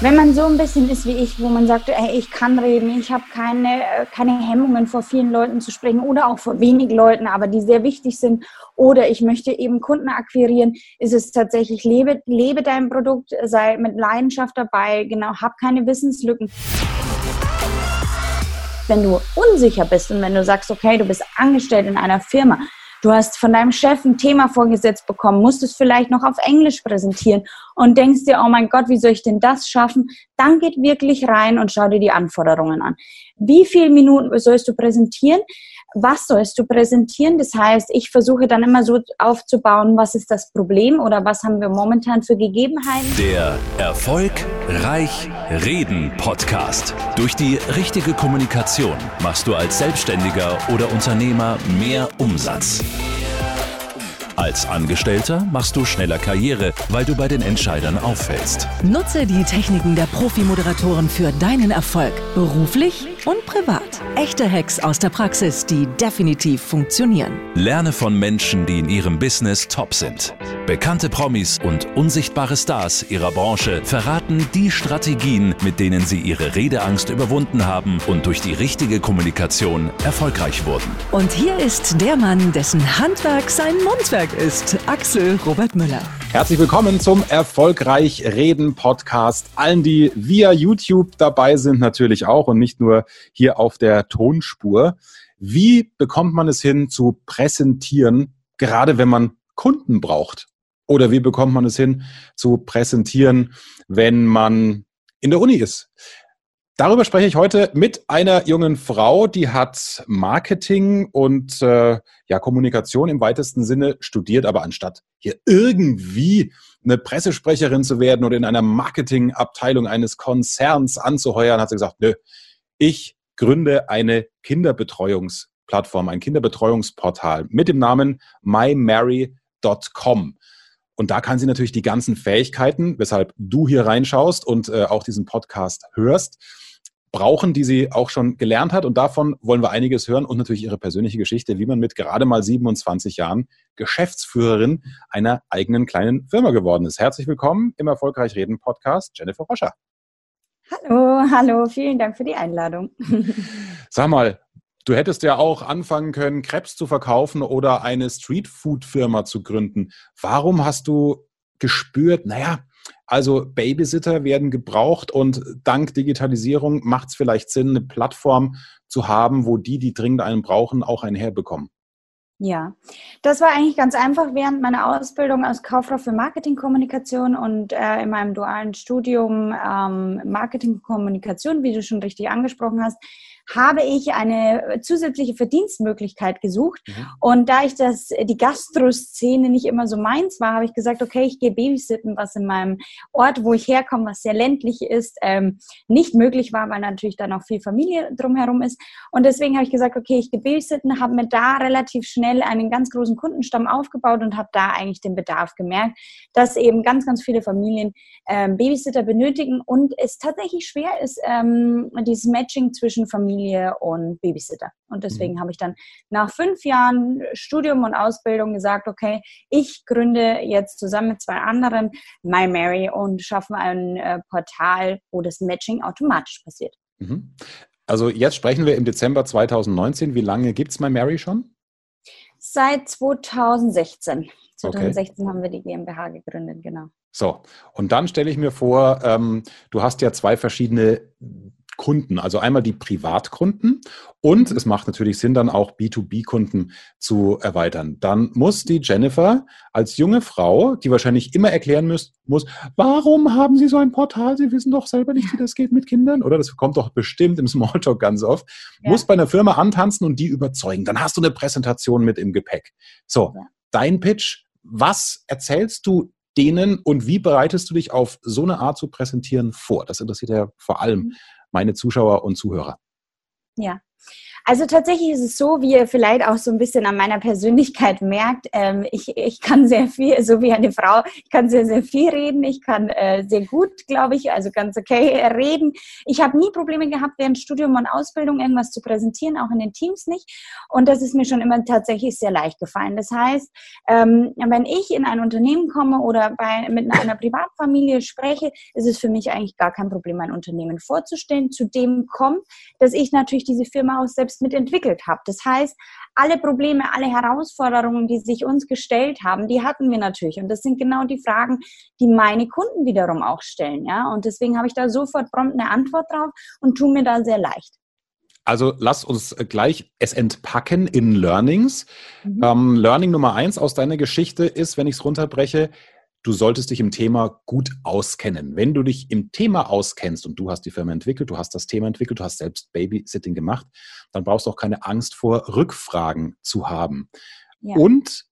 Wenn man so ein bisschen ist wie ich, wo man sagt, ey, ich kann reden, ich habe keine, keine Hemmungen vor vielen Leuten zu sprechen oder auch vor wenigen Leuten, aber die sehr wichtig sind, oder ich möchte eben Kunden akquirieren, ist es tatsächlich, lebe, lebe dein Produkt, sei mit Leidenschaft dabei, genau, hab keine Wissenslücken. Wenn du unsicher bist und wenn du sagst, okay, du bist angestellt in einer Firma, Du hast von deinem Chef ein Thema vorgesetzt bekommen, musst es vielleicht noch auf Englisch präsentieren und denkst dir, oh mein Gott, wie soll ich denn das schaffen? Dann geht wirklich rein und schau dir die Anforderungen an. Wie viele Minuten sollst du präsentieren? Was sollst du präsentieren? Das heißt, ich versuche dann immer so aufzubauen, was ist das Problem oder was haben wir momentan für Gegebenheiten. Der Erfolg Reich Reden Podcast. Durch die richtige Kommunikation machst du als Selbstständiger oder Unternehmer mehr Umsatz. Als Angestellter machst du schneller Karriere, weil du bei den Entscheidern auffällst. Nutze die Techniken der Profi-Moderatoren für deinen Erfolg, beruflich und privat. Echte Hacks aus der Praxis, die definitiv funktionieren. Lerne von Menschen, die in ihrem Business top sind. Bekannte Promis und unsichtbare Stars ihrer Branche verraten die Strategien, mit denen sie ihre Redeangst überwunden haben und durch die richtige Kommunikation erfolgreich wurden. Und hier ist der Mann, dessen Handwerk sein Mundwerk ist, Axel Robert Müller. Herzlich willkommen zum Erfolgreich Reden Podcast. Allen, die via YouTube dabei sind, natürlich auch und nicht nur hier auf der Tonspur. Wie bekommt man es hin zu präsentieren, gerade wenn man Kunden braucht? Oder wie bekommt man es hin zu präsentieren, wenn man in der Uni ist? Darüber spreche ich heute mit einer jungen Frau, die hat Marketing und äh, ja, Kommunikation im weitesten Sinne studiert, aber anstatt hier irgendwie eine Pressesprecherin zu werden oder in einer Marketingabteilung eines Konzerns anzuheuern, hat sie gesagt, nö, ich gründe eine Kinderbetreuungsplattform, ein Kinderbetreuungsportal mit dem Namen mymary.com. Und da kann sie natürlich die ganzen Fähigkeiten, weshalb du hier reinschaust und äh, auch diesen Podcast hörst, brauchen, die sie auch schon gelernt hat. Und davon wollen wir einiges hören und natürlich ihre persönliche Geschichte, wie man mit gerade mal 27 Jahren Geschäftsführerin einer eigenen kleinen Firma geworden ist. Herzlich willkommen im Erfolgreich Reden Podcast, Jennifer Roscher. Hallo, hallo, vielen Dank für die Einladung. Sag mal, Du hättest ja auch anfangen können, Krebs zu verkaufen oder eine Streetfood-Firma zu gründen. Warum hast du gespürt, naja, also Babysitter werden gebraucht und dank Digitalisierung macht es vielleicht Sinn, eine Plattform zu haben, wo die, die dringend einen brauchen, auch einen herbekommen? Ja, das war eigentlich ganz einfach während meiner Ausbildung als Kauffrau für Marketingkommunikation und äh, in meinem dualen Studium ähm, Marketingkommunikation, wie du schon richtig angesprochen hast, habe ich eine zusätzliche Verdienstmöglichkeit gesucht. Mhm. Und da ich das, die Gastroszene nicht immer so meins war, habe ich gesagt, okay, ich gehe babysitten, was in meinem Ort, wo ich herkomme, was sehr ländlich ist, ähm, nicht möglich war, weil natürlich dann auch viel Familie drumherum ist. Und deswegen habe ich gesagt, okay, ich gehe babysitten, habe mir da relativ schnell einen ganz großen Kundenstamm aufgebaut und habe da eigentlich den Bedarf gemerkt, dass eben ganz, ganz viele Familien ähm, Babysitter benötigen und es tatsächlich schwer ist, ähm, dieses Matching zwischen Familien Familie und Babysitter. Und deswegen mhm. habe ich dann nach fünf Jahren Studium und Ausbildung gesagt, okay, ich gründe jetzt zusammen mit zwei anderen My Mary und schaffe ein äh, Portal, wo das Matching automatisch passiert. Mhm. Also jetzt sprechen wir im Dezember 2019. Wie lange gibt es My Mary schon? Seit 2016. 2016 okay. haben wir die GmbH gegründet, genau. So, und dann stelle ich mir vor, ähm, du hast ja zwei verschiedene Kunden. Also einmal die Privatkunden und es macht natürlich Sinn, dann auch B2B-Kunden zu erweitern. Dann muss die Jennifer als junge Frau, die wahrscheinlich immer erklären muss, muss, warum haben Sie so ein Portal? Sie wissen doch selber nicht, wie das geht mit Kindern, oder? Das kommt doch bestimmt im Smalltalk ganz oft. Ja. Muss bei einer Firma antanzen und die überzeugen. Dann hast du eine Präsentation mit im Gepäck. So, ja. dein Pitch. Was erzählst du denen und wie bereitest du dich auf so eine Art zu präsentieren vor? Das interessiert ja vor allem mhm meine Zuschauer und Zuhörer? Ja. Also tatsächlich ist es so, wie ihr vielleicht auch so ein bisschen an meiner Persönlichkeit merkt, ähm, ich, ich kann sehr viel, so wie eine Frau, ich kann sehr, sehr viel reden, ich kann äh, sehr gut, glaube ich, also ganz okay reden. Ich habe nie Probleme gehabt, während Studium und Ausbildung irgendwas zu präsentieren, auch in den Teams nicht. Und das ist mir schon immer tatsächlich sehr leicht gefallen. Das heißt, ähm, wenn ich in ein Unternehmen komme oder bei, mit einer Privatfamilie spreche, ist es für mich eigentlich gar kein Problem, mein Unternehmen vorzustellen. Zudem kommt, dass ich natürlich diese Firma auch selbst mitentwickelt habe. Das heißt, alle Probleme, alle Herausforderungen, die sich uns gestellt haben, die hatten wir natürlich. Und das sind genau die Fragen, die meine Kunden wiederum auch stellen. Ja? Und deswegen habe ich da sofort prompt eine Antwort drauf und tue mir da sehr leicht. Also lass uns gleich es entpacken in Learnings. Mhm. Ähm, Learning Nummer eins aus deiner Geschichte ist, wenn ich es runterbreche, du solltest dich im Thema gut auskennen. Wenn du dich im Thema auskennst und du hast die Firma entwickelt, du hast das Thema entwickelt, du hast selbst Babysitting gemacht, dann brauchst du auch keine Angst vor Rückfragen zu haben. Ja. Und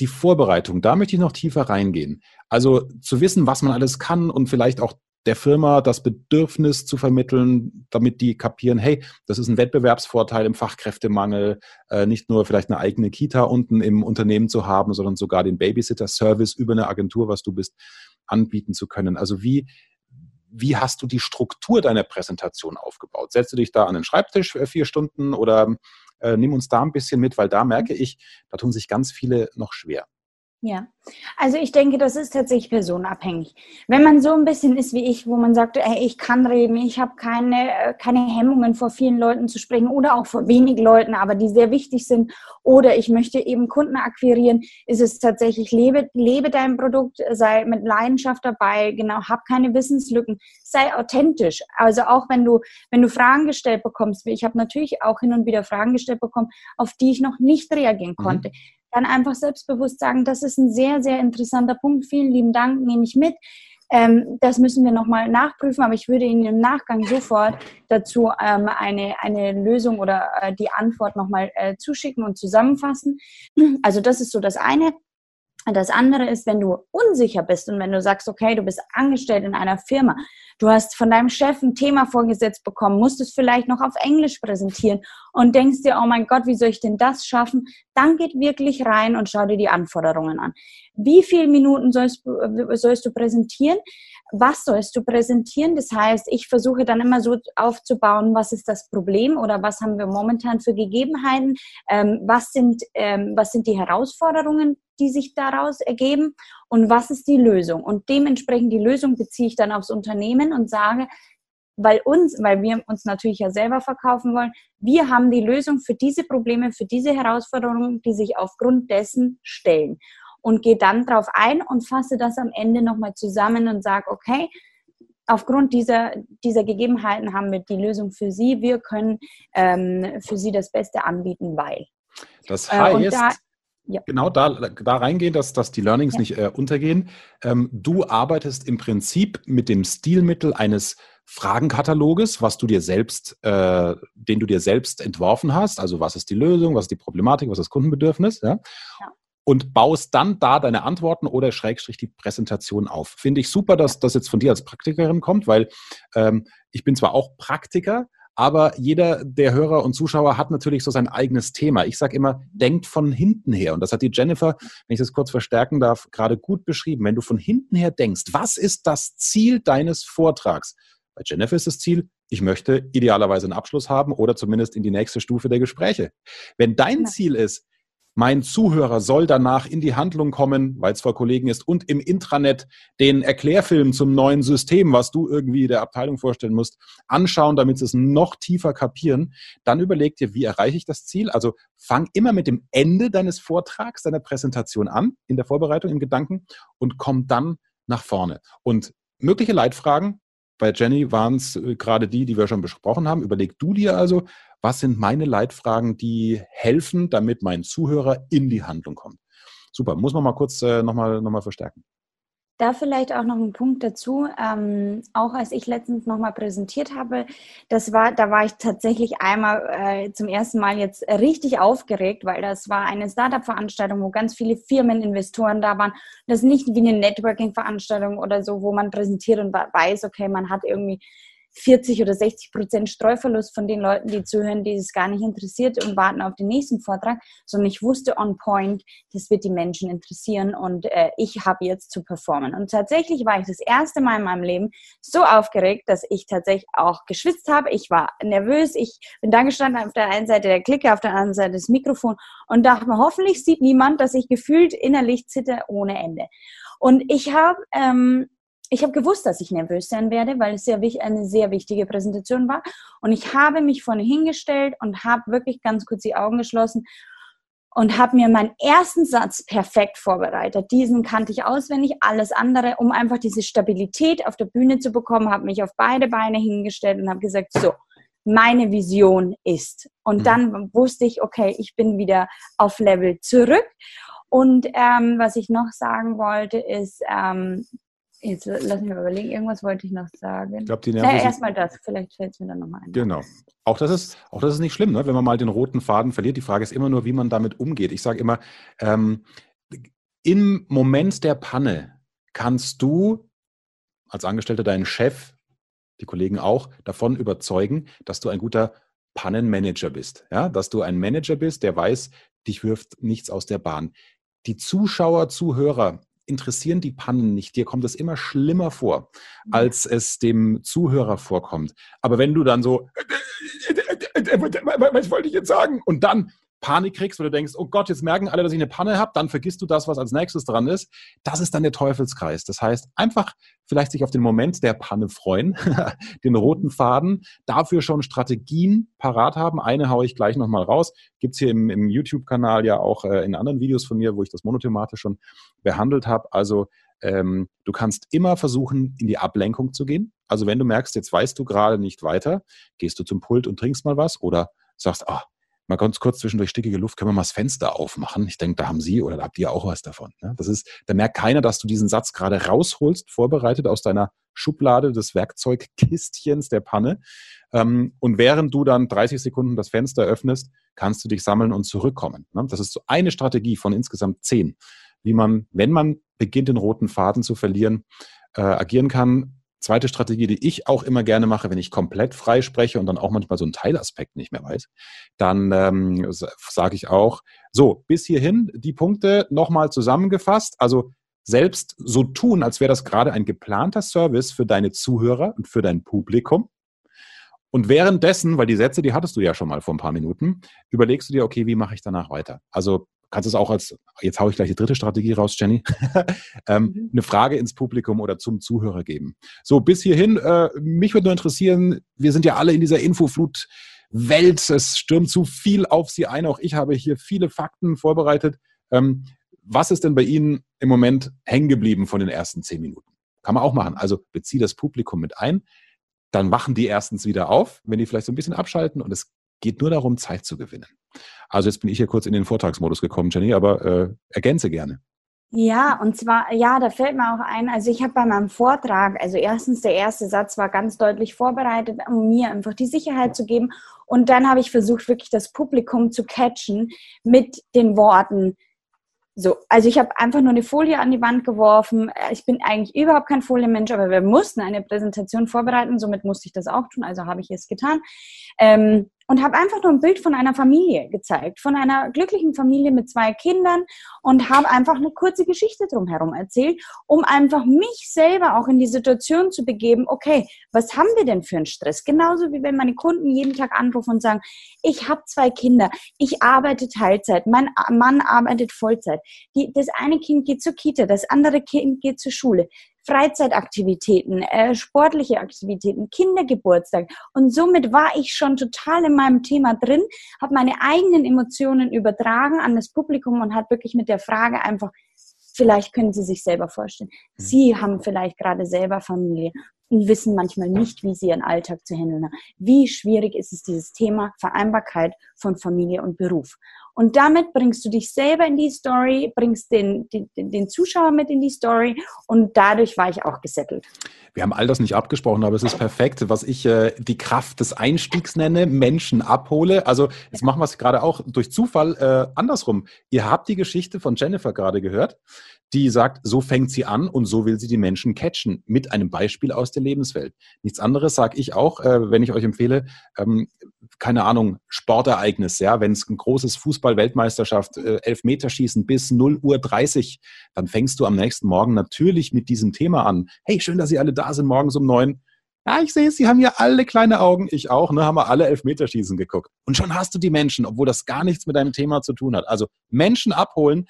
die Vorbereitung, da möchte ich noch tiefer reingehen. Also zu wissen, was man alles kann und vielleicht auch der Firma das Bedürfnis zu vermitteln, damit die kapieren, hey, das ist ein Wettbewerbsvorteil im Fachkräftemangel, äh, nicht nur vielleicht eine eigene Kita unten im Unternehmen zu haben, sondern sogar den Babysitter-Service über eine Agentur, was du bist, anbieten zu können. Also wie, wie hast du die Struktur deiner Präsentation aufgebaut? Setzt du dich da an den Schreibtisch für vier Stunden oder äh, nimm uns da ein bisschen mit, weil da merke ich, da tun sich ganz viele noch schwer. Ja, also ich denke, das ist tatsächlich personenabhängig. Wenn man so ein bisschen ist wie ich, wo man sagt, ey, ich kann reden, ich habe keine, äh, keine Hemmungen vor vielen Leuten zu sprechen oder auch vor wenig Leuten, aber die sehr wichtig sind, oder ich möchte eben Kunden akquirieren, ist es tatsächlich, lebe, lebe dein Produkt, sei mit Leidenschaft dabei, genau, hab keine Wissenslücken, sei authentisch. Also auch wenn du, wenn du Fragen gestellt bekommst, ich habe natürlich auch hin und wieder Fragen gestellt bekommen, auf die ich noch nicht reagieren mhm. konnte. Mhm dann einfach selbstbewusst sagen, das ist ein sehr, sehr interessanter Punkt. Vielen lieben Dank, nehme ich mit. Ähm, das müssen wir nochmal nachprüfen, aber ich würde Ihnen im Nachgang sofort dazu ähm, eine, eine Lösung oder äh, die Antwort nochmal äh, zuschicken und zusammenfassen. Also das ist so das eine. Das andere ist, wenn du unsicher bist und wenn du sagst, okay, du bist angestellt in einer Firma, du hast von deinem Chef ein Thema vorgesetzt bekommen, musst es vielleicht noch auf Englisch präsentieren und denkst dir, oh mein Gott, wie soll ich denn das schaffen? Dann geht wirklich rein und schau dir die Anforderungen an. Wie viele Minuten sollst, sollst du präsentieren? Was sollst du präsentieren? Das heißt, ich versuche dann immer so aufzubauen, was ist das Problem oder was haben wir momentan für Gegebenheiten? Ähm, was, sind, ähm, was sind die Herausforderungen, die sich daraus ergeben und was ist die Lösung. Und dementsprechend die Lösung beziehe ich dann aufs Unternehmen und sage, weil uns, weil wir uns natürlich ja selber verkaufen wollen, wir haben die Lösung für diese Probleme, für diese Herausforderungen, die sich aufgrund dessen stellen. Und gehe dann darauf ein und fasse das am Ende nochmal zusammen und sage, okay, aufgrund dieser, dieser Gegebenheiten haben wir die Lösung für Sie. Wir können ähm, für Sie das Beste anbieten, weil. Das heißt, äh, da, ja. Genau, da, da reingehen, dass, dass die Learnings ja. nicht äh, untergehen. Ähm, du arbeitest im Prinzip mit dem Stilmittel eines Fragenkataloges, was du dir selbst, äh, den du dir selbst entworfen hast. Also was ist die Lösung, was ist die Problematik, was ist das Kundenbedürfnis, ja? ja. Und baust dann da deine Antworten oder Schrägstrich die Präsentation auf. Finde ich super, dass das jetzt von dir als Praktikerin kommt, weil ähm, ich bin zwar auch Praktiker, aber jeder der Hörer und Zuschauer hat natürlich so sein eigenes Thema. Ich sage immer, denkt von hinten her. Und das hat die Jennifer, wenn ich das kurz verstärken darf, gerade gut beschrieben. Wenn du von hinten her denkst, was ist das Ziel deines Vortrags? Bei Jennifer ist das Ziel, ich möchte idealerweise einen Abschluss haben oder zumindest in die nächste Stufe der Gespräche. Wenn dein Ziel ist, mein Zuhörer soll danach in die Handlung kommen, weil es vor Kollegen ist, und im Intranet den Erklärfilm zum neuen System, was du irgendwie der Abteilung vorstellen musst, anschauen, damit sie es noch tiefer kapieren. Dann überleg dir, wie erreiche ich das Ziel? Also fang immer mit dem Ende deines Vortrags, deiner Präsentation an, in der Vorbereitung, im Gedanken, und komm dann nach vorne. Und mögliche Leitfragen, bei Jenny waren es äh, gerade die, die wir schon besprochen haben. Überleg du dir also, was sind meine Leitfragen, die helfen, damit mein Zuhörer in die Handlung kommt. Super, muss man mal kurz äh, nochmal noch mal verstärken. Da vielleicht auch noch ein Punkt dazu. Ähm, auch als ich letztens nochmal präsentiert habe, das war, da war ich tatsächlich einmal äh, zum ersten Mal jetzt richtig aufgeregt, weil das war eine Startup-Veranstaltung, wo ganz viele Firmen, Investoren da waren. Das ist nicht wie eine Networking-Veranstaltung oder so, wo man präsentiert und weiß, okay, man hat irgendwie 40 oder 60 Prozent Streuverlust von den Leuten, die zuhören, die es gar nicht interessiert und warten auf den nächsten Vortrag, sondern ich wusste on point, das wird die Menschen interessieren und äh, ich habe jetzt zu performen. Und tatsächlich war ich das erste Mal in meinem Leben so aufgeregt, dass ich tatsächlich auch geschwitzt habe. Ich war nervös. Ich bin da gestanden auf der einen Seite der Clique, auf der anderen Seite das Mikrofon und dachte mir, hoffentlich sieht niemand, dass ich gefühlt innerlich zitter ohne Ende. Und ich habe ähm, ich habe gewusst, dass ich nervös sein werde, weil es sehr, eine sehr wichtige Präsentation war. Und ich habe mich vorne hingestellt und habe wirklich ganz kurz die Augen geschlossen und habe mir meinen ersten Satz perfekt vorbereitet. Diesen kannte ich auswendig, alles andere, um einfach diese Stabilität auf der Bühne zu bekommen, habe mich auf beide Beine hingestellt und habe gesagt, so, meine Vision ist. Und mhm. dann wusste ich, okay, ich bin wieder auf Level zurück. Und ähm, was ich noch sagen wollte, ist, ähm, Jetzt lass mich mal überlegen, irgendwas wollte ich noch sagen. Ich glaube, die Nerven. Ja, erstmal das, vielleicht fällt es mir dann nochmal ein. Genau. Auch das ist, auch das ist nicht schlimm, ne? wenn man mal den roten Faden verliert. Die Frage ist immer nur, wie man damit umgeht. Ich sage immer, ähm, im Moment der Panne kannst du als Angestellter deinen Chef, die Kollegen auch, davon überzeugen, dass du ein guter Pannenmanager bist. Ja? Dass du ein Manager bist, der weiß, dich wirft nichts aus der Bahn. Die Zuschauer, Zuhörer interessieren die Pannen nicht. Dir kommt es immer schlimmer vor, mhm. als es dem Zuhörer vorkommt. Aber wenn du dann so, was wollte ich jetzt sagen? Und dann Panik kriegst, weil du denkst, oh Gott, jetzt merken alle, dass ich eine Panne habe, dann vergisst du das, was als nächstes dran ist. Das ist dann der Teufelskreis. Das heißt, einfach vielleicht sich auf den Moment der Panne freuen, den roten Faden, dafür schon Strategien parat haben. Eine haue ich gleich nochmal raus. Gibt's hier im, im YouTube-Kanal ja auch äh, in anderen Videos von mir, wo ich das monothematisch schon behandelt habe. Also ähm, du kannst immer versuchen, in die Ablenkung zu gehen. Also wenn du merkst, jetzt weißt du gerade nicht weiter, gehst du zum Pult und trinkst mal was oder sagst, ah, mal ganz kurz zwischendurch stickige Luft, können wir mal das Fenster aufmachen. Ich denke, da haben Sie oder da habt ihr auch was davon. Ne? Das ist, da merkt keiner, dass du diesen Satz gerade rausholst, vorbereitet aus deiner Schublade des Werkzeugkistchens der Panne. Ähm, und während du dann 30 Sekunden das Fenster öffnest, kannst du dich sammeln und zurückkommen. Ne? Das ist so eine Strategie von insgesamt zehn, wie man, wenn man beginnt, den roten Faden zu verlieren, äh, agieren kann. Zweite Strategie, die ich auch immer gerne mache, wenn ich komplett frei spreche und dann auch manchmal so einen Teilaspekt nicht mehr weiß, dann ähm, sage ich auch, so, bis hierhin die Punkte nochmal zusammengefasst. Also selbst so tun, als wäre das gerade ein geplanter Service für deine Zuhörer und für dein Publikum. Und währenddessen, weil die Sätze, die hattest du ja schon mal vor ein paar Minuten, überlegst du dir, okay, wie mache ich danach weiter? Also kannst es auch als, jetzt haue ich gleich die dritte Strategie raus, Jenny, ähm, mhm. eine Frage ins Publikum oder zum Zuhörer geben. So, bis hierhin, äh, mich würde nur interessieren, wir sind ja alle in dieser Infoflut. Welt, es stürmt zu viel auf Sie ein. Auch ich habe hier viele Fakten vorbereitet. Ähm, was ist denn bei Ihnen im Moment hängen geblieben von den ersten zehn Minuten? Kann man auch machen. Also beziehe das Publikum mit ein. Dann wachen die erstens wieder auf, wenn die vielleicht so ein bisschen abschalten. Und es geht nur darum, Zeit zu gewinnen. Also jetzt bin ich hier kurz in den Vortragsmodus gekommen, Jenny, aber äh, ergänze gerne. Ja, und zwar, ja, da fällt mir auch ein, also ich habe bei meinem Vortrag, also erstens der erste Satz war ganz deutlich vorbereitet, um mir einfach die Sicherheit zu geben. Und dann habe ich versucht, wirklich das Publikum zu catchen mit den Worten, so, also ich habe einfach nur eine Folie an die Wand geworfen. Ich bin eigentlich überhaupt kein Folienmensch, aber wir mussten eine Präsentation vorbereiten, somit musste ich das auch tun, also habe ich es getan. Ähm, und habe einfach nur ein Bild von einer Familie gezeigt, von einer glücklichen Familie mit zwei Kindern und habe einfach eine kurze Geschichte drumherum erzählt, um einfach mich selber auch in die Situation zu begeben, okay, was haben wir denn für einen Stress? Genauso wie wenn meine Kunden jeden Tag anrufen und sagen, ich habe zwei Kinder, ich arbeite Teilzeit, mein Mann arbeitet Vollzeit, das eine Kind geht zur Kita, das andere Kind geht zur Schule. Freizeitaktivitäten, äh, sportliche Aktivitäten, Kindergeburtstag. Und somit war ich schon total in meinem Thema drin, habe meine eigenen Emotionen übertragen an das Publikum und hat wirklich mit der Frage einfach, vielleicht können Sie sich selber vorstellen. Mhm. Sie haben vielleicht gerade selber Familie und wissen manchmal nicht, wie sie ihren Alltag zu handeln haben. Wie schwierig ist es, dieses Thema Vereinbarkeit von Familie und Beruf? Und damit bringst du dich selber in die Story, bringst den, den, den Zuschauer mit in die Story und dadurch war ich auch gesettelt. Wir haben all das nicht abgesprochen, aber es ist perfekt, was ich äh, die Kraft des Einstiegs nenne, Menschen abhole. Also jetzt machen wir es gerade auch durch Zufall äh, andersrum. Ihr habt die Geschichte von Jennifer gerade gehört die sagt, so fängt sie an und so will sie die Menschen catchen mit einem Beispiel aus der Lebenswelt. Nichts anderes sage ich auch, äh, wenn ich euch empfehle, ähm, keine Ahnung, Sportereignis, ja, wenn es ein großes Fußball-Weltmeisterschaft, äh, Elfmeterschießen bis 0 Uhr 30, dann fängst du am nächsten Morgen natürlich mit diesem Thema an. Hey, schön, dass Sie alle da sind, morgens um neun. Ja, ich sehe es, Sie haben ja alle kleine Augen, ich auch, ne, haben wir alle Elfmeterschießen geguckt. Und schon hast du die Menschen, obwohl das gar nichts mit deinem Thema zu tun hat. Also Menschen abholen,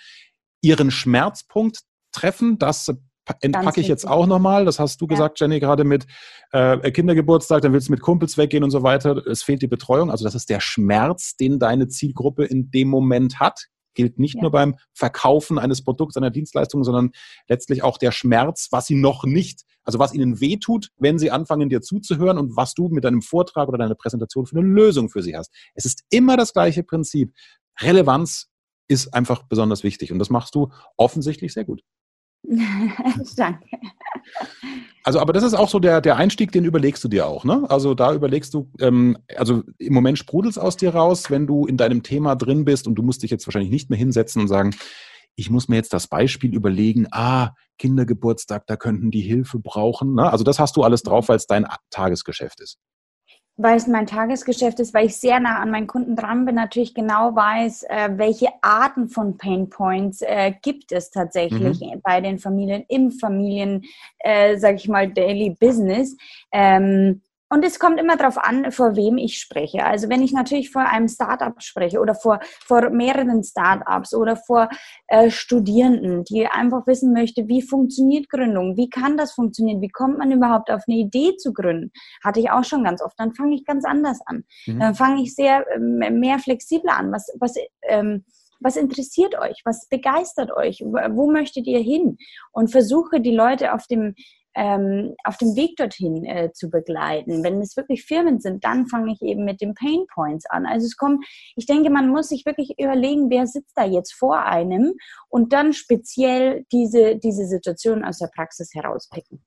ihren Schmerzpunkt treffen. Das entpacke ich jetzt auch nochmal. Das hast du ja. gesagt, Jenny, gerade mit äh, Kindergeburtstag, dann willst du mit Kumpels weggehen und so weiter. Es fehlt die Betreuung. Also das ist der Schmerz, den deine Zielgruppe in dem Moment hat. Gilt nicht ja. nur beim Verkaufen eines Produkts, einer Dienstleistung, sondern letztlich auch der Schmerz, was sie noch nicht, also was ihnen wehtut, wenn sie anfangen, dir zuzuhören und was du mit deinem Vortrag oder deiner Präsentation für eine Lösung für sie hast. Es ist immer das gleiche Prinzip. Relevanz ist einfach besonders wichtig. Und das machst du offensichtlich sehr gut. Danke. Also, aber das ist auch so der, der Einstieg, den überlegst du dir auch, ne? Also da überlegst du, ähm, also im Moment sprudelt aus dir raus, wenn du in deinem Thema drin bist und du musst dich jetzt wahrscheinlich nicht mehr hinsetzen und sagen, ich muss mir jetzt das Beispiel überlegen, ah, Kindergeburtstag, da könnten die Hilfe brauchen. Ne? Also das hast du alles drauf, weil es dein Tagesgeschäft ist weil es mein Tagesgeschäft ist, weil ich sehr nah an meinen Kunden dran bin, natürlich genau weiß, äh, welche Arten von Pain Points äh, gibt es tatsächlich mhm. bei den Familien, im Familien, äh, sage ich mal, Daily Business. Ähm, und es kommt immer darauf an, vor wem ich spreche. Also wenn ich natürlich vor einem Startup spreche oder vor, vor mehreren Startups oder vor äh, Studierenden, die einfach wissen möchte, wie funktioniert Gründung, wie kann das funktionieren, wie kommt man überhaupt auf eine Idee zu gründen, hatte ich auch schon ganz oft. Dann fange ich ganz anders an. Mhm. Dann fange ich sehr ähm, mehr flexibler an. Was, was ähm, was interessiert euch? Was begeistert euch? Wo möchtet ihr hin? Und versuche die Leute auf dem ähm, auf dem Weg dorthin äh, zu begleiten. Wenn es wirklich Firmen sind, dann fange ich eben mit den Pain Points an. Also es kommt, ich denke, man muss sich wirklich überlegen, wer sitzt da jetzt vor einem und dann speziell diese, diese Situation aus der Praxis herauspicken.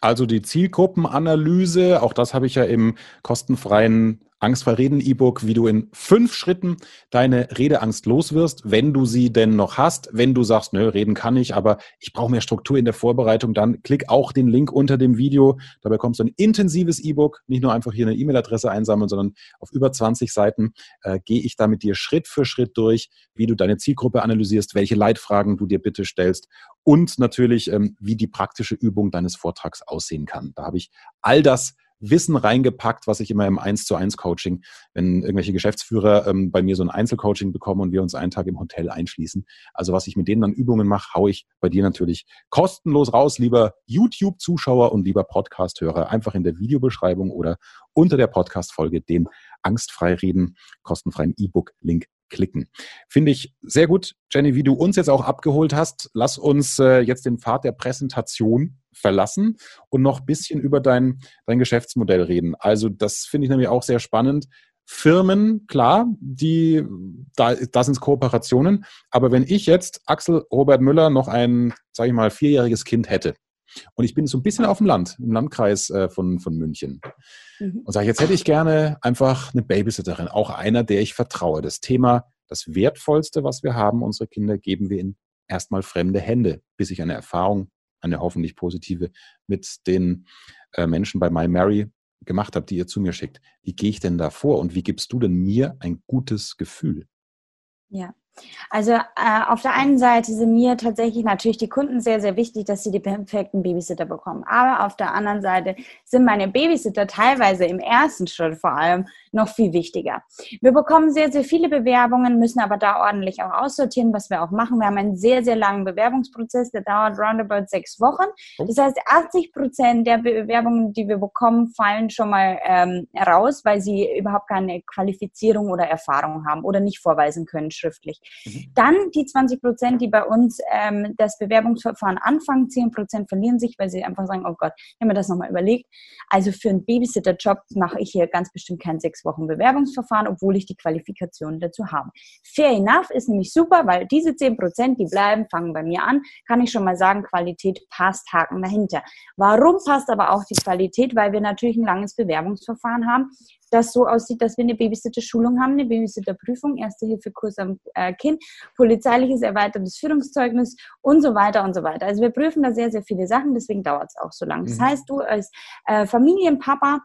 Also die Zielgruppenanalyse, auch das habe ich ja im kostenfreien Angstfrei Reden E-Book, wie du in fünf Schritten deine Redeangst loswirst, wenn du sie denn noch hast. Wenn du sagst, nö, reden kann ich, aber ich brauche mehr Struktur in der Vorbereitung, dann klick auch den Link unter dem Video. Da bekommst du ein intensives E-Book, nicht nur einfach hier eine E-Mail-Adresse einsammeln, sondern auf über 20 Seiten äh, gehe ich da mit dir Schritt für Schritt durch, wie du deine Zielgruppe analysierst, welche Leitfragen du dir bitte stellst und natürlich, ähm, wie die praktische Übung deines Vortrags aussehen kann. Da habe ich all das Wissen reingepackt, was ich immer im 1 zu 1 Coaching, wenn irgendwelche Geschäftsführer ähm, bei mir so ein Einzelcoaching bekommen und wir uns einen Tag im Hotel einschließen. Also was ich mit denen dann Übungen mache, haue ich bei dir natürlich kostenlos raus, lieber YouTube-Zuschauer und lieber Podcast-Hörer. Einfach in der Videobeschreibung oder unter der Podcast-Folge den angstfrei reden, kostenfreien E-Book-Link klicken. Finde ich sehr gut, Jenny, wie du uns jetzt auch abgeholt hast. Lass uns äh, jetzt den Pfad der Präsentation verlassen und noch ein bisschen über dein, dein Geschäftsmodell reden. Also das finde ich nämlich auch sehr spannend. Firmen, klar, die, da, da sind es Kooperationen. Aber wenn ich jetzt Axel Robert Müller noch ein, sage ich mal, vierjähriges Kind hätte und ich bin so ein bisschen auf dem Land, im Landkreis äh, von, von München mhm. und sage, jetzt hätte ich gerne einfach eine Babysitterin, auch einer, der ich vertraue. Das Thema, das Wertvollste, was wir haben, unsere Kinder, geben wir in erstmal fremde Hände, bis ich eine Erfahrung eine hoffentlich positive, mit den äh, Menschen bei My Mary gemacht habe, die ihr zu mir schickt. Wie gehe ich denn da vor und wie gibst du denn mir ein gutes Gefühl? Ja. Also äh, auf der einen Seite sind mir tatsächlich natürlich die Kunden sehr, sehr wichtig, dass sie die perfekten Babysitter bekommen. Aber auf der anderen Seite sind meine Babysitter teilweise im ersten Schritt vor allem noch viel wichtiger. Wir bekommen sehr, sehr viele Bewerbungen, müssen aber da ordentlich auch aussortieren, was wir auch machen. Wir haben einen sehr, sehr langen Bewerbungsprozess, der dauert roundabout sechs Wochen. Oh. Das heißt, 80 Prozent der Bewerbungen, die wir bekommen, fallen schon mal ähm, raus, weil sie überhaupt keine Qualifizierung oder Erfahrung haben oder nicht vorweisen können schriftlich. Mhm. Dann die 20 Prozent, die bei uns ähm, das Bewerbungsverfahren anfangen, 10 Prozent verlieren sich, weil sie einfach sagen, oh Gott, ich habe mir das nochmal überlegt. Also für einen Babysitter-Job mache ich hier ganz bestimmt kein sechs Wochen Bewerbungsverfahren, obwohl ich die Qualifikationen dazu habe. Fair enough ist nämlich super, weil diese 10 Prozent, die bleiben, fangen bei mir an, kann ich schon mal sagen, Qualität passt, Haken dahinter. Warum passt aber auch die Qualität? Weil wir natürlich ein langes Bewerbungsverfahren haben das so aussieht, dass wir eine Babysitter-Schulung haben, eine Babysitter-Prüfung, Erste-Hilfe-Kurs am äh, Kind, polizeiliches erweitertes Führungszeugnis und so weiter und so weiter. Also wir prüfen da sehr, sehr viele Sachen, deswegen dauert es auch so lange. Das mhm. heißt, du als äh, Familienpapa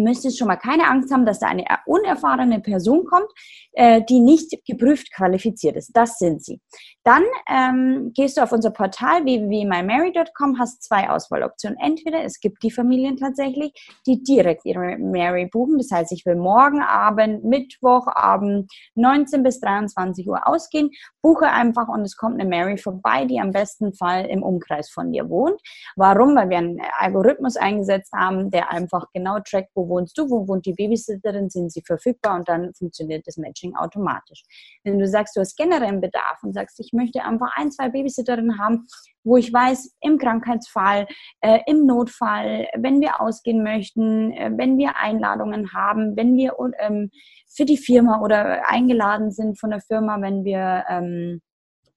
müsstest schon mal keine Angst haben, dass da eine unerfahrene Person kommt, äh, die nicht geprüft qualifiziert ist. Das sind sie. Dann ähm, gehst du auf unser Portal www.mymary.com, hast zwei Auswahloptionen. Entweder es gibt die Familien tatsächlich, die direkt ihre Mary buchen. Das heißt, ich will morgen Abend, Mittwochabend, 19 bis 23 Uhr ausgehen, buche einfach und es kommt eine Mary vorbei, die am besten Fall im Umkreis von dir wohnt. Warum? Weil wir einen Algorithmus eingesetzt haben, der einfach genau trackt, wo wohnst du, wo wohnt die Babysitterin, sind sie verfügbar und dann funktioniert das Matching automatisch. Wenn du sagst, du hast generellen Bedarf und sagst, ich möchte einfach ein, zwei Babysitterinnen haben, wo ich weiß, im Krankheitsfall, äh, im Notfall, wenn wir ausgehen möchten, äh, wenn wir Einladungen haben, wenn wir ähm, für die Firma oder eingeladen sind von der Firma, wenn wir ähm,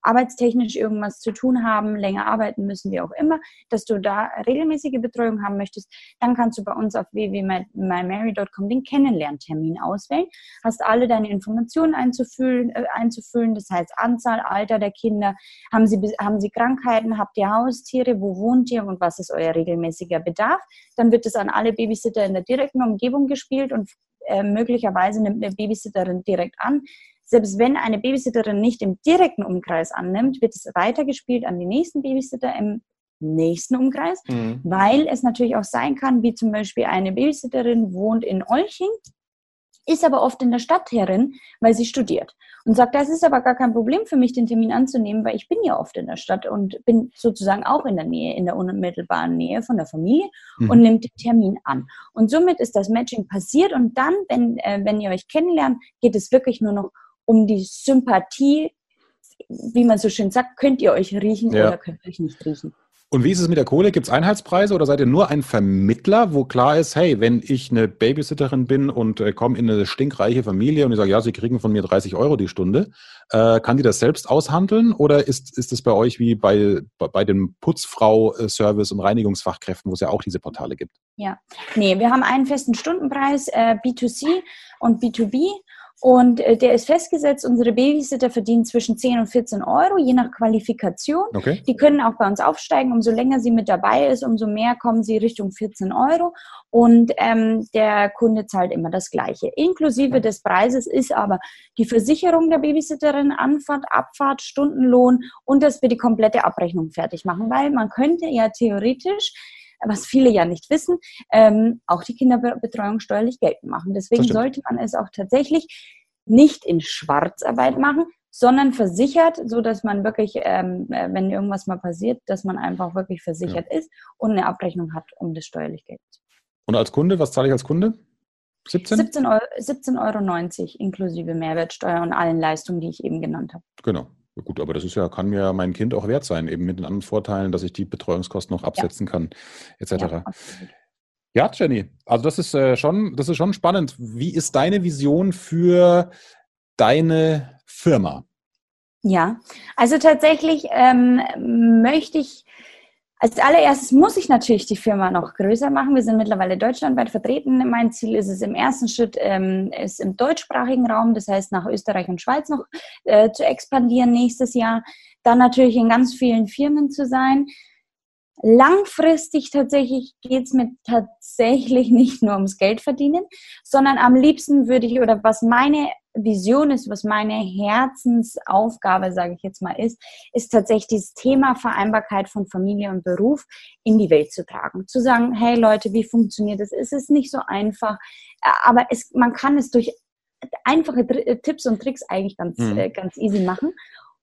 arbeitstechnisch irgendwas zu tun haben, länger arbeiten müssen, wie auch immer, dass du da regelmäßige Betreuung haben möchtest, dann kannst du bei uns auf www.mymary.com den Kennenlerntermin auswählen, hast alle deine Informationen einzufüllen, äh, einzufüllen, das heißt Anzahl, Alter der Kinder, haben sie, haben sie Krankheiten, habt ihr Haustiere, wo wohnt ihr? Und was ist euer regelmäßiger Bedarf. Dann wird es an alle Babysitter in der direkten Umgebung gespielt und äh, möglicherweise nimmt eine Babysitterin direkt an, selbst wenn eine Babysitterin nicht im direkten Umkreis annimmt, wird es weitergespielt an die nächsten Babysitter im nächsten Umkreis, mhm. weil es natürlich auch sein kann, wie zum Beispiel eine Babysitterin wohnt in Olching, ist aber oft in der Stadt herin, weil sie studiert und sagt, das ist aber gar kein Problem für mich, den Termin anzunehmen, weil ich bin ja oft in der Stadt und bin sozusagen auch in der Nähe, in der unmittelbaren Nähe von der Familie mhm. und nimmt den Termin an. Und somit ist das Matching passiert und dann, wenn, äh, wenn ihr euch kennenlernt, geht es wirklich nur noch um die Sympathie, wie man so schön sagt, könnt ihr euch riechen ja. oder könnt ihr euch nicht riechen. Und wie ist es mit der Kohle? Gibt es Einheitspreise oder seid ihr nur ein Vermittler, wo klar ist, hey, wenn ich eine Babysitterin bin und äh, komme in eine stinkreiche Familie und ich sage, ja, sie kriegen von mir 30 Euro die Stunde, äh, kann die das selbst aushandeln oder ist, ist es bei euch wie bei, bei dem Putzfrau-Service und Reinigungsfachkräften, wo es ja auch diese Portale gibt? Ja, nee, wir haben einen festen Stundenpreis, äh, B2C und B2B und äh, der ist festgesetzt. Unsere Babysitter verdienen zwischen 10 und 14 Euro, je nach Qualifikation. Okay. Die können auch bei uns aufsteigen. Umso länger sie mit dabei ist, umso mehr kommen sie Richtung 14 Euro. Und ähm, der Kunde zahlt immer das Gleiche. Inklusive des Preises ist aber die Versicherung der Babysitterin, Anfahrt, Abfahrt, Stundenlohn und dass wir die komplette Abrechnung fertig machen. Weil man könnte ja theoretisch was viele ja nicht wissen, ähm, auch die Kinderbetreuung steuerlich geltend machen. Deswegen sollte man es auch tatsächlich nicht in Schwarzarbeit machen, sondern versichert, so dass man wirklich, ähm, äh, wenn irgendwas mal passiert, dass man einfach wirklich versichert ja. ist und eine Abrechnung hat, um das steuerlich Geld zu Und als Kunde, was zahle ich als Kunde? 17? 17,90 Euro, 17 Euro inklusive Mehrwertsteuer und allen Leistungen, die ich eben genannt habe. Genau. Gut, aber das ist ja, kann mir mein Kind auch wert sein, eben mit den anderen Vorteilen, dass ich die Betreuungskosten noch absetzen ja. kann, etc. Ja, ja, Jenny, also das ist äh, schon, das ist schon spannend. Wie ist deine Vision für deine Firma? Ja, also tatsächlich ähm, möchte ich als allererstes muss ich natürlich die Firma noch größer machen. Wir sind mittlerweile deutschlandweit vertreten. Mein Ziel ist es im ersten Schritt, ähm, ist im deutschsprachigen Raum, das heißt nach Österreich und Schweiz noch äh, zu expandieren nächstes Jahr. Dann natürlich in ganz vielen Firmen zu sein. Langfristig tatsächlich geht es mir tatsächlich nicht nur ums Geld verdienen, sondern am liebsten würde ich, oder was meine Vision ist, was meine Herzensaufgabe, sage ich jetzt mal, ist, ist tatsächlich das Thema Vereinbarkeit von Familie und Beruf in die Welt zu tragen. Zu sagen, hey Leute, wie funktioniert das? Es ist nicht so einfach, aber es, man kann es durch einfache Tipps und Tricks eigentlich ganz, mhm. äh, ganz easy machen.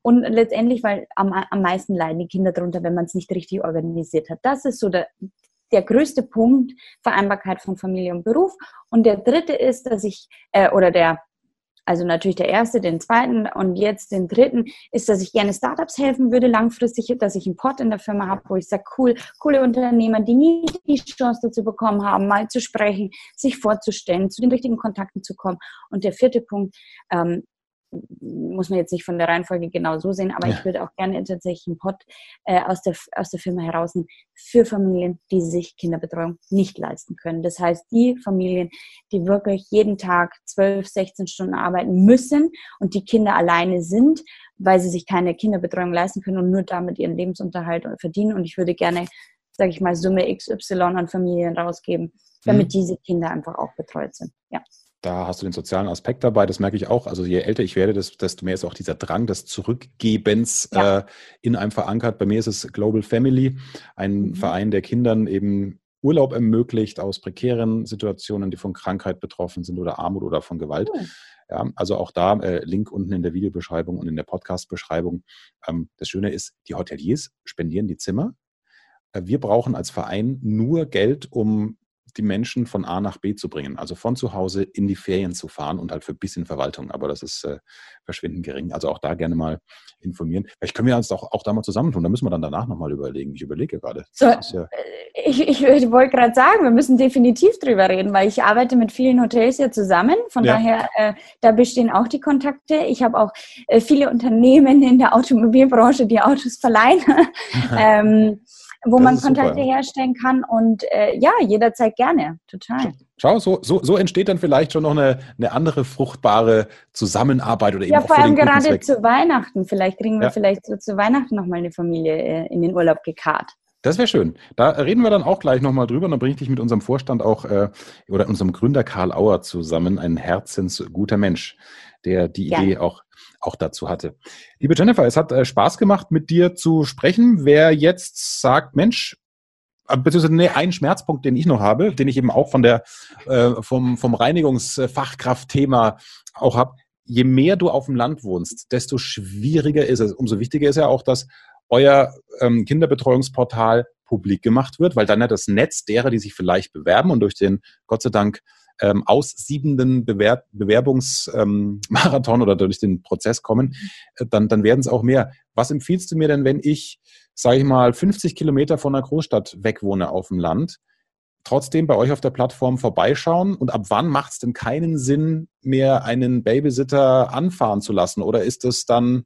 Und letztendlich, weil am, am meisten leiden die Kinder darunter, wenn man es nicht richtig organisiert hat. Das ist so der, der größte Punkt, Vereinbarkeit von Familie und Beruf. Und der dritte ist, dass ich, äh, oder der also natürlich der erste, den zweiten und jetzt den dritten, ist, dass ich gerne Startups helfen würde langfristig, dass ich einen Pod in der Firma habe, wo ich sage, cool, coole Unternehmer, die nie die Chance dazu bekommen haben, mal zu sprechen, sich vorzustellen, zu den richtigen Kontakten zu kommen. Und der vierte Punkt, ähm, muss man jetzt nicht von der Reihenfolge genau so sehen, aber ja. ich würde auch gerne tatsächlich einen Pod äh, aus, der, aus der Firma herausnehmen für Familien, die sich Kinderbetreuung nicht leisten können. Das heißt, die Familien, die wirklich jeden Tag 12, 16 Stunden arbeiten müssen und die Kinder alleine sind, weil sie sich keine Kinderbetreuung leisten können und nur damit ihren Lebensunterhalt verdienen. Und ich würde gerne, sage ich mal, Summe XY an Familien rausgeben, damit mhm. diese Kinder einfach auch betreut sind. Ja da hast du den sozialen Aspekt dabei, das merke ich auch. Also je älter ich werde, desto mehr ist auch dieser Drang des Zurückgebens ja. äh, in einem verankert. Bei mir ist es Global Family, ein mhm. Verein, der Kindern eben Urlaub ermöglicht aus prekären Situationen, die von Krankheit betroffen sind oder Armut oder von Gewalt. Mhm. Ja, also auch da äh, Link unten in der Videobeschreibung und in der Podcast-Beschreibung. Ähm, das Schöne ist, die Hoteliers spendieren die Zimmer. Äh, wir brauchen als Verein nur Geld, um die Menschen von A nach B zu bringen. Also von zu Hause in die Ferien zu fahren und halt für ein bisschen Verwaltung. Aber das ist äh, verschwindend gering. Also auch da gerne mal informieren. Vielleicht können wir uns auch, auch da mal zusammentun. Da müssen wir dann danach nochmal überlegen. Ich überlege gerade. So, ja äh, ich, ich, ich wollte gerade sagen, wir müssen definitiv drüber reden, weil ich arbeite mit vielen Hotels ja zusammen. Von ja. daher, äh, da bestehen auch die Kontakte. Ich habe auch äh, viele Unternehmen in der Automobilbranche, die Autos verleihen. ähm, wo das man Kontakte super. herstellen kann und äh, ja, jederzeit gerne, total. Schau, so, so, so entsteht dann vielleicht schon noch eine, eine andere fruchtbare Zusammenarbeit oder eben ja, vor allem gerade zu Weihnachten. Vielleicht kriegen wir ja. vielleicht so zu Weihnachten nochmal eine Familie äh, in den Urlaub gekarrt. Das wäre schön. Da reden wir dann auch gleich nochmal drüber. dann bringe ich dich mit unserem Vorstand auch äh, oder unserem Gründer Karl Auer zusammen, ein herzensguter Mensch, der die ja. Idee auch auch dazu hatte. Liebe Jennifer, es hat äh, Spaß gemacht, mit dir zu sprechen. Wer jetzt sagt, Mensch, äh, beziehungsweise nee, ein Schmerzpunkt, den ich noch habe, den ich eben auch von der, äh, vom, vom Reinigungsfachkraftthema auch habe, je mehr du auf dem Land wohnst, desto schwieriger ist es. Umso wichtiger ist ja auch, dass euer ähm, Kinderbetreuungsportal publik gemacht wird, weil dann ja das Netz derer, die sich vielleicht bewerben und durch den Gott sei Dank ähm, aussiebenden Bewer Bewerbungsmarathon ähm, oder durch den Prozess kommen, äh, dann, dann werden es auch mehr. Was empfiehlst du mir denn, wenn ich, sage ich mal, 50 Kilometer von einer Großstadt weg wohne auf dem Land, trotzdem bei euch auf der Plattform vorbeischauen? Und ab wann macht es denn keinen Sinn mehr, einen Babysitter anfahren zu lassen? Oder ist es dann,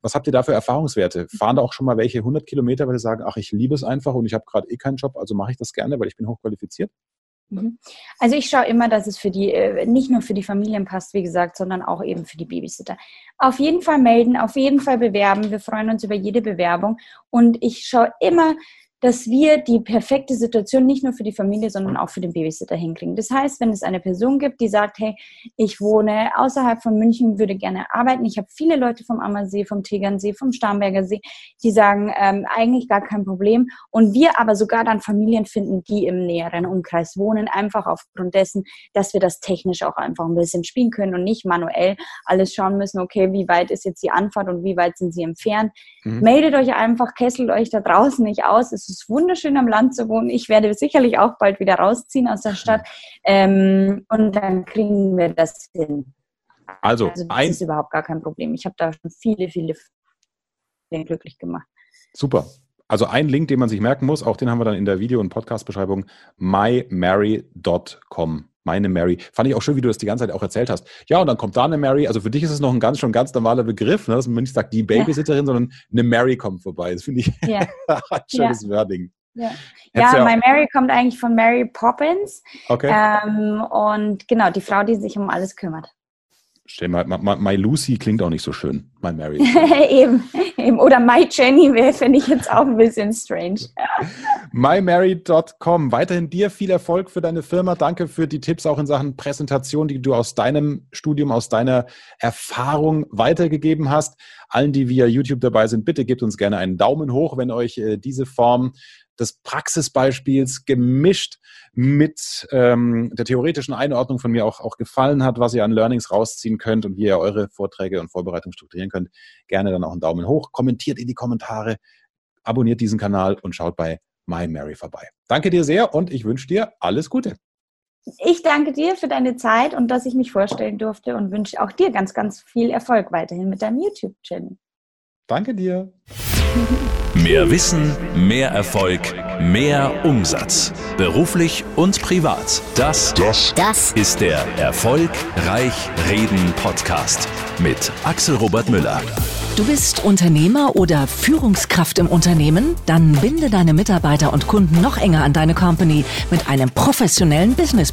was habt ihr da für Erfahrungswerte? Fahren da auch schon mal welche 100 Kilometer, weil sie sagen, ach, ich liebe es einfach und ich habe gerade eh keinen Job, also mache ich das gerne, weil ich bin hochqualifiziert? Mhm. Also ich schaue immer, dass es für die, äh, nicht nur für die Familien passt, wie gesagt, sondern auch eben für die Babysitter. Auf jeden Fall melden, auf jeden Fall bewerben. Wir freuen uns über jede Bewerbung. Und ich schaue immer, dass wir die perfekte Situation nicht nur für die Familie, sondern auch für den Babysitter hinkriegen. Das heißt, wenn es eine Person gibt, die sagt, hey, ich wohne außerhalb von München, würde gerne arbeiten. Ich habe viele Leute vom Ammersee, vom Tegernsee, vom Starnberger See, die sagen, ähm, eigentlich gar kein Problem. Und wir aber sogar dann Familien finden, die im näheren Umkreis wohnen, einfach aufgrund dessen, dass wir das technisch auch einfach ein bisschen spielen können und nicht manuell alles schauen müssen, okay, wie weit ist jetzt die Anfahrt und wie weit sind sie entfernt. Mhm. Meldet euch einfach, kesselt euch da draußen nicht aus. Es ist wunderschön am Land zu wohnen. Ich werde sicherlich auch bald wieder rausziehen aus der Stadt. Ähm, und dann kriegen wir das hin. Also, also das ist überhaupt gar kein Problem. Ich habe da schon viele, viele glücklich gemacht. Super. Also ein Link, den man sich merken muss, auch den haben wir dann in der Video- und Podcast-Beschreibung, mymary.com meine Mary. Fand ich auch schön, wie du das die ganze Zeit auch erzählt hast. Ja, und dann kommt da eine Mary. Also für dich ist es noch ein ganz, schon ganz normaler Begriff, ne? dass man nicht sagt, die Babysitterin, ja. sondern eine Mary kommt vorbei. Das finde ich ja. ein schönes ja. Wording. Ja, ja, ja My Mary kommt eigentlich von Mary Poppins. Okay. Ähm, und genau, die Frau, die sich um alles kümmert. Stell mal, my, my, Lucy klingt auch nicht so schön. My Mary. eben, eben. Oder My Jenny wäre, finde ich jetzt auch ein bisschen strange. MyMary.com. Weiterhin dir viel Erfolg für deine Firma. Danke für die Tipps auch in Sachen Präsentation, die du aus deinem Studium, aus deiner Erfahrung weitergegeben hast. Allen, die via YouTube dabei sind, bitte gebt uns gerne einen Daumen hoch, wenn euch äh, diese Form des Praxisbeispiels gemischt mit ähm, der theoretischen Einordnung von mir auch, auch gefallen hat, was ihr an Learnings rausziehen könnt und wie ihr eure Vorträge und Vorbereitungen strukturieren könnt, gerne dann auch einen Daumen hoch, kommentiert in die Kommentare, abonniert diesen Kanal und schaut bei My Mary vorbei. Danke dir sehr und ich wünsche dir alles Gute. Ich danke dir für deine Zeit und dass ich mich vorstellen durfte und wünsche auch dir ganz, ganz viel Erfolg weiterhin mit deinem YouTube-Channel. Danke dir. Mehr Wissen, mehr Erfolg, mehr Umsatz. Beruflich und privat. Das, das, das ist der Erfolgreich Reden Podcast mit Axel Robert Müller. Du bist Unternehmer oder Führungskraft im Unternehmen? Dann binde deine Mitarbeiter und Kunden noch enger an deine Company mit einem professionellen Business